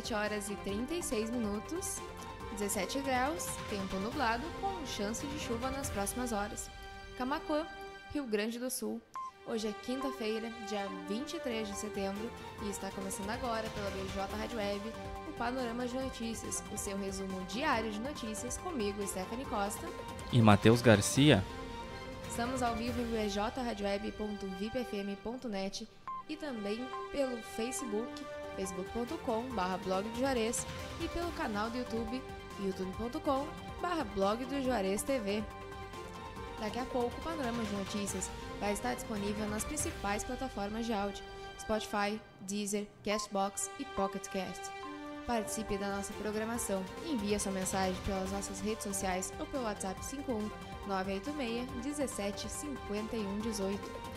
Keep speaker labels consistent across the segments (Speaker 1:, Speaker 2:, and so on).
Speaker 1: Muito boa tarde, 17 horas e 36 minutos, 17 graus, tempo nublado com chance de chuva nas próximas horas. Camacuã, Rio Grande do Sul. Hoje é quinta-feira, dia 23 de setembro, e está começando agora pela BJ Rádio Web o Panorama de Notícias, o seu resumo diário de notícias comigo, Stephanie Costa.
Speaker 2: E Matheus Garcia.
Speaker 1: Estamos ao vivo em bjradioweb.vipfm.net e também pelo Facebook, facebook.com.br blog do Juarez e pelo canal do YouTube, youtube.com.br blog do Juarez TV. Daqui a pouco o Panorama de Notícias vai estar disponível nas principais plataformas de áudio, Spotify, Deezer, Castbox e Pocket Cast. Participe da nossa programação e envie sua mensagem pelas nossas redes sociais ou pelo WhatsApp 51 986 17 51 18.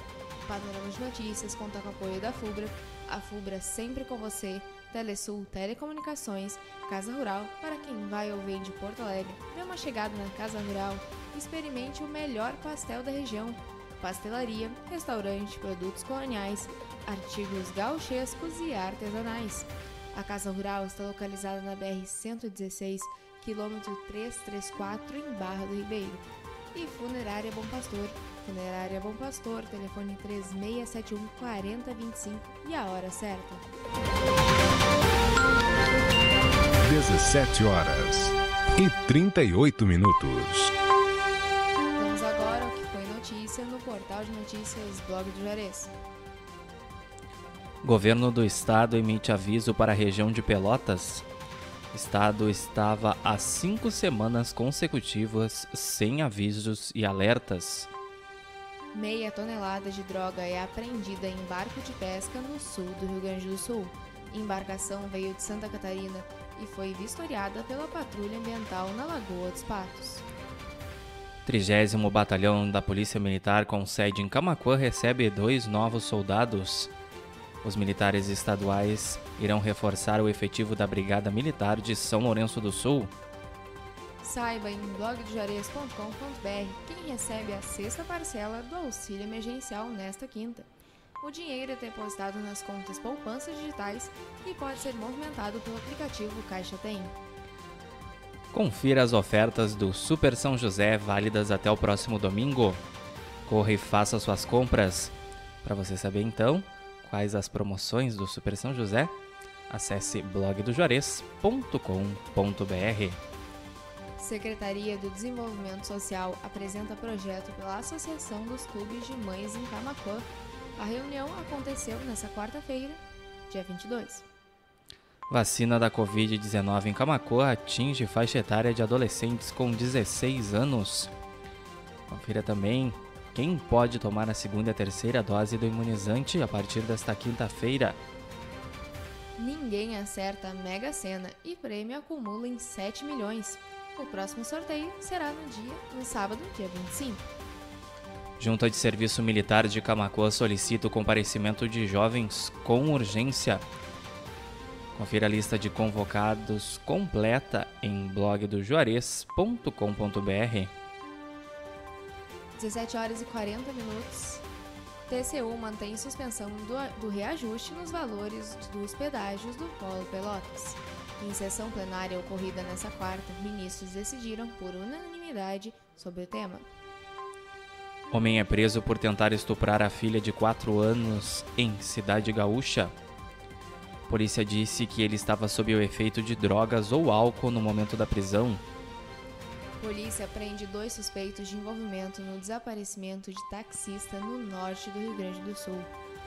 Speaker 1: Panorama de Notícias conta com o apoio da FUBRA, a FUBRA sempre com você, Telesul Telecomunicações, Casa Rural, para quem vai ou vem de Porto Alegre, dê uma chegada na Casa Rural, experimente o melhor pastel da região, pastelaria, restaurante, produtos coloniais, artigos gauchescos e artesanais. A Casa Rural está localizada na BR-116, quilômetro 334, em Barra do Ribeiro. E Funerária Bom Pastor, Funerária Bom Pastor, telefone 3671 4025 e a hora certa.
Speaker 3: 17 horas e 38 minutos.
Speaker 1: Vamos agora ao que foi notícia no portal de notícias Blog do Juarez.
Speaker 2: Governo do Estado emite aviso para a região de Pelotas. Estado estava há cinco semanas consecutivas sem avisos e alertas.
Speaker 1: Meia tonelada de droga é apreendida em barco de pesca no sul do Rio Grande do Sul. Embarcação veio de Santa Catarina e foi vistoriada pela Patrulha Ambiental na Lagoa dos Patos.
Speaker 2: 30 Batalhão da Polícia Militar com sede em Camacuã recebe dois novos soldados. Os militares estaduais irão reforçar o efetivo da Brigada Militar de São Lourenço do Sul.
Speaker 1: Saiba em blogdojuarez.com.br quem recebe a sexta parcela do auxílio emergencial nesta quinta. O dinheiro é depositado nas contas poupanças digitais e pode ser movimentado pelo aplicativo Caixa Tem.
Speaker 2: Confira as ofertas do Super São José válidas até o próximo domingo. Corra e faça suas compras. Para você saber então quais as promoções do Super São José, acesse blogdojuarez.com.br.
Speaker 1: Secretaria do Desenvolvimento Social apresenta projeto pela Associação dos Clubes de Mães em Camacuã. A reunião aconteceu nesta quarta-feira, dia 22.
Speaker 2: Vacina da Covid-19 em Camacuã atinge faixa etária de adolescentes com 16 anos. Confira também quem pode tomar a segunda e a terceira dose do imunizante a partir desta quinta-feira.
Speaker 1: Ninguém acerta a Mega Sena e prêmio acumula em 7 milhões. O próximo sorteio será no dia, no sábado, dia 25.
Speaker 2: Junta de Serviço Militar de Camacuã solicita o comparecimento de jovens com urgência. Confira a lista de convocados completa em blogdojuarez.com.br.
Speaker 1: 17 horas e 40 minutos. TCU mantém suspensão do, do reajuste nos valores dos pedágios do Polo Pelotas. Em sessão plenária ocorrida nesta quarta, ministros decidiram por unanimidade sobre o tema.
Speaker 2: Homem é preso por tentar estuprar a filha de 4 anos em Cidade Gaúcha. Polícia disse que ele estava sob o efeito de drogas ou álcool no momento da prisão.
Speaker 1: Polícia prende dois suspeitos de envolvimento no desaparecimento de taxista no norte do Rio Grande do Sul.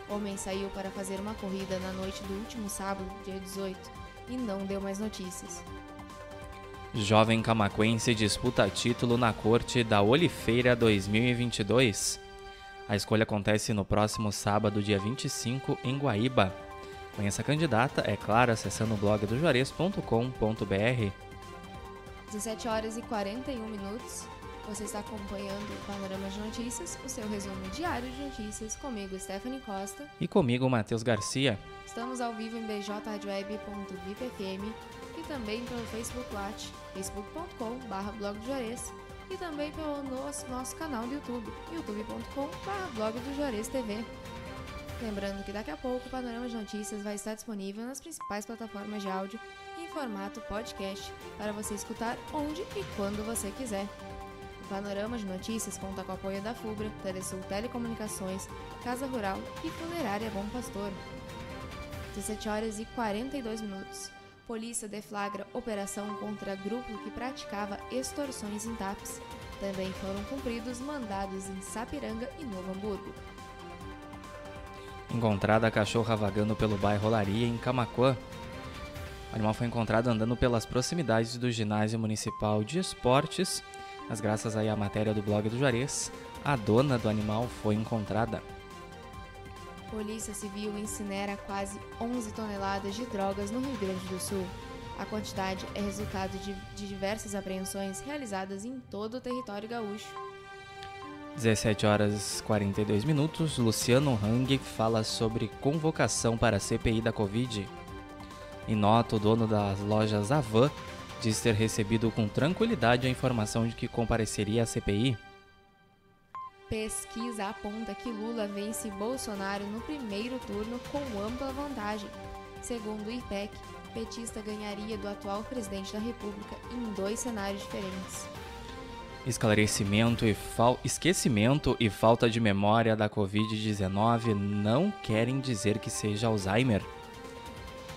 Speaker 1: Homem saiu para fazer uma corrida na noite do último sábado, dia 18 e não deu mais notícias.
Speaker 2: Jovem camaquense disputa título na corte da Olifeira 2022. A escolha acontece no próximo sábado, dia 25, em Guaíba. Conheça a candidata, é claro, acessando o blog do juarez.com.br.
Speaker 1: 17 horas e 41 minutos. Você está acompanhando o Panorama de Notícias, o seu resumo diário de notícias, comigo, Stephanie Costa.
Speaker 2: E comigo, Matheus Garcia.
Speaker 1: Estamos ao vivo em bjradioweb.vipfm e também pelo Facebook Watch, facebook.com.br blog do Juarez e também pelo nosso, nosso canal do YouTube, youtube.com.br blog do Juarez TV. Lembrando que daqui a pouco o Panorama de Notícias vai estar disponível nas principais plataformas de áudio em formato podcast para você escutar onde e quando você quiser. Panorama de Notícias conta com o apoio da FUBRA, Telesul Telecomunicações, Casa Rural e Funerária Bom Pastor. 17 horas e 42 minutos. Polícia deflagra operação contra grupo que praticava extorsões em TAPS. Também foram cumpridos mandados em Sapiranga e Novo Hamburgo.
Speaker 2: Encontrada a cachorra vagando pelo bairro Olaria, em Camacuã. O animal foi encontrado andando pelas proximidades do ginásio municipal de esportes. Mas graças aí à matéria do blog do Juarez, a dona do animal foi encontrada.
Speaker 1: Polícia Civil incinera quase 11 toneladas de drogas no Rio Grande do Sul. A quantidade é resultado de, de diversas apreensões realizadas em todo o território gaúcho.
Speaker 2: 17 horas 42 minutos, Luciano Hang fala sobre convocação para a CPI da Covid. Em nota, o dono das lojas Avan diz ter recebido com tranquilidade a informação de que compareceria à CPI.
Speaker 1: Pesquisa aponta que Lula vence Bolsonaro no primeiro turno com ampla vantagem. Segundo o IPEC, petista ganharia do atual presidente da República em dois cenários diferentes.
Speaker 2: Esclarecimento e fal... esquecimento e falta de memória da Covid-19 não querem dizer que seja Alzheimer.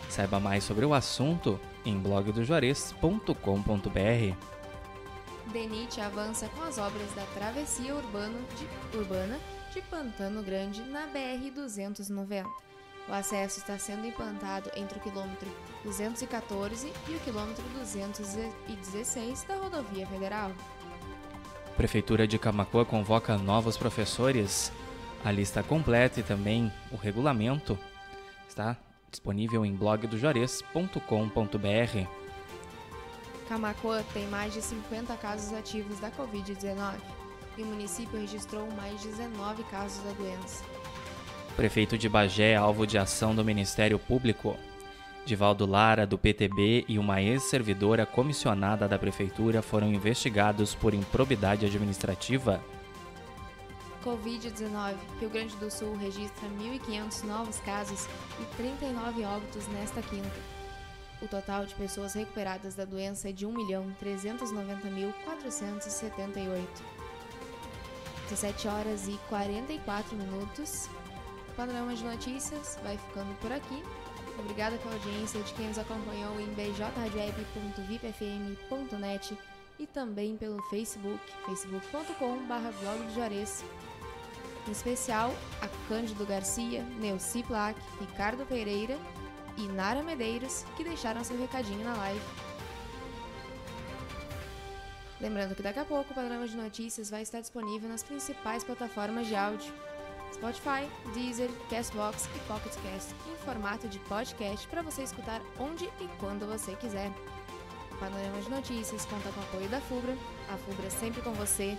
Speaker 2: Saiba mais sobre o assunto em blogdojuarez.com.br.
Speaker 1: DENIT avança com as obras da travessia urbano de, urbana de Pantano Grande na BR-290. O acesso está sendo implantado entre o quilômetro 214 e o quilômetro 216 da rodovia federal.
Speaker 2: Prefeitura de Camacoa convoca novos professores. A lista completa e também o regulamento está disponível em blogdojuarez.com.br.
Speaker 1: Camacoa tem mais de 50 casos ativos da Covid-19 e o município registrou mais de 19 casos da doença.
Speaker 2: Prefeito de Bagé é alvo de ação do Ministério Público. Divaldo Lara, do PTB, e uma ex-servidora comissionada da Prefeitura foram investigados por improbidade administrativa.
Speaker 1: Covid-19. Rio Grande do Sul registra 1.500 novos casos e 39 óbitos nesta quinta. O total de pessoas recuperadas da doença é de 1.390.478. 17 horas e 44 minutos. O panorama de notícias vai ficando por aqui. Obrigada pela audiência de quem nos acompanhou em bjradioweb.vipfm.net e também pelo Facebook, facebook.com.br blog do Juarez. Em especial, a Cândido Garcia, Neuci Plaque, Ricardo Pereira e Nara Medeiros, que deixaram seu recadinho na live. Lembrando que daqui a pouco o panorama de notícias vai estar disponível nas principais plataformas de áudio. Spotify, Deezer, Castbox e Pocket Cast em formato de podcast para você escutar onde e quando você quiser. O Panorama de Notícias conta com o apoio da FUBRA, a FUBRA sempre com você,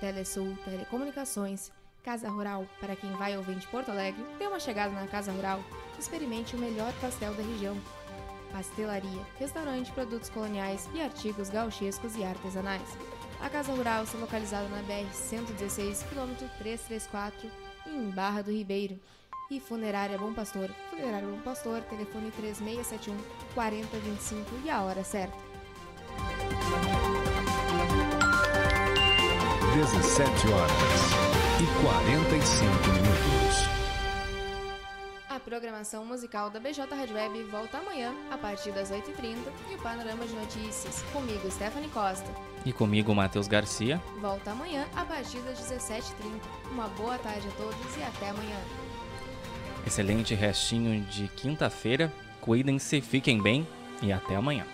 Speaker 1: Telesul, Telecomunicações, Casa Rural, para quem vai ou vem de Porto Alegre, dê uma chegada na Casa Rural, experimente o melhor pastel da região. Pastelaria, restaurante, produtos coloniais e artigos gauchescos e artesanais. A Casa Rural está localizada na BR-116, quilômetro 334, em Barra do Ribeiro. E Funerária Bom Pastor. Funerária Bom Pastor, telefone 3671 4025 e a hora certa.
Speaker 3: 17 horas e 45 minutos.
Speaker 1: A programação musical da BJ Red Web volta amanhã, a partir das 8h30, e o Panorama de Notícias, comigo, Stephanie Costa.
Speaker 2: E comigo, Matheus Garcia.
Speaker 1: Volta amanhã, a partir das 17h30. Uma boa tarde a todos e até amanhã.
Speaker 2: Excelente restinho de quinta-feira. Cuidem-se, fiquem bem e até amanhã.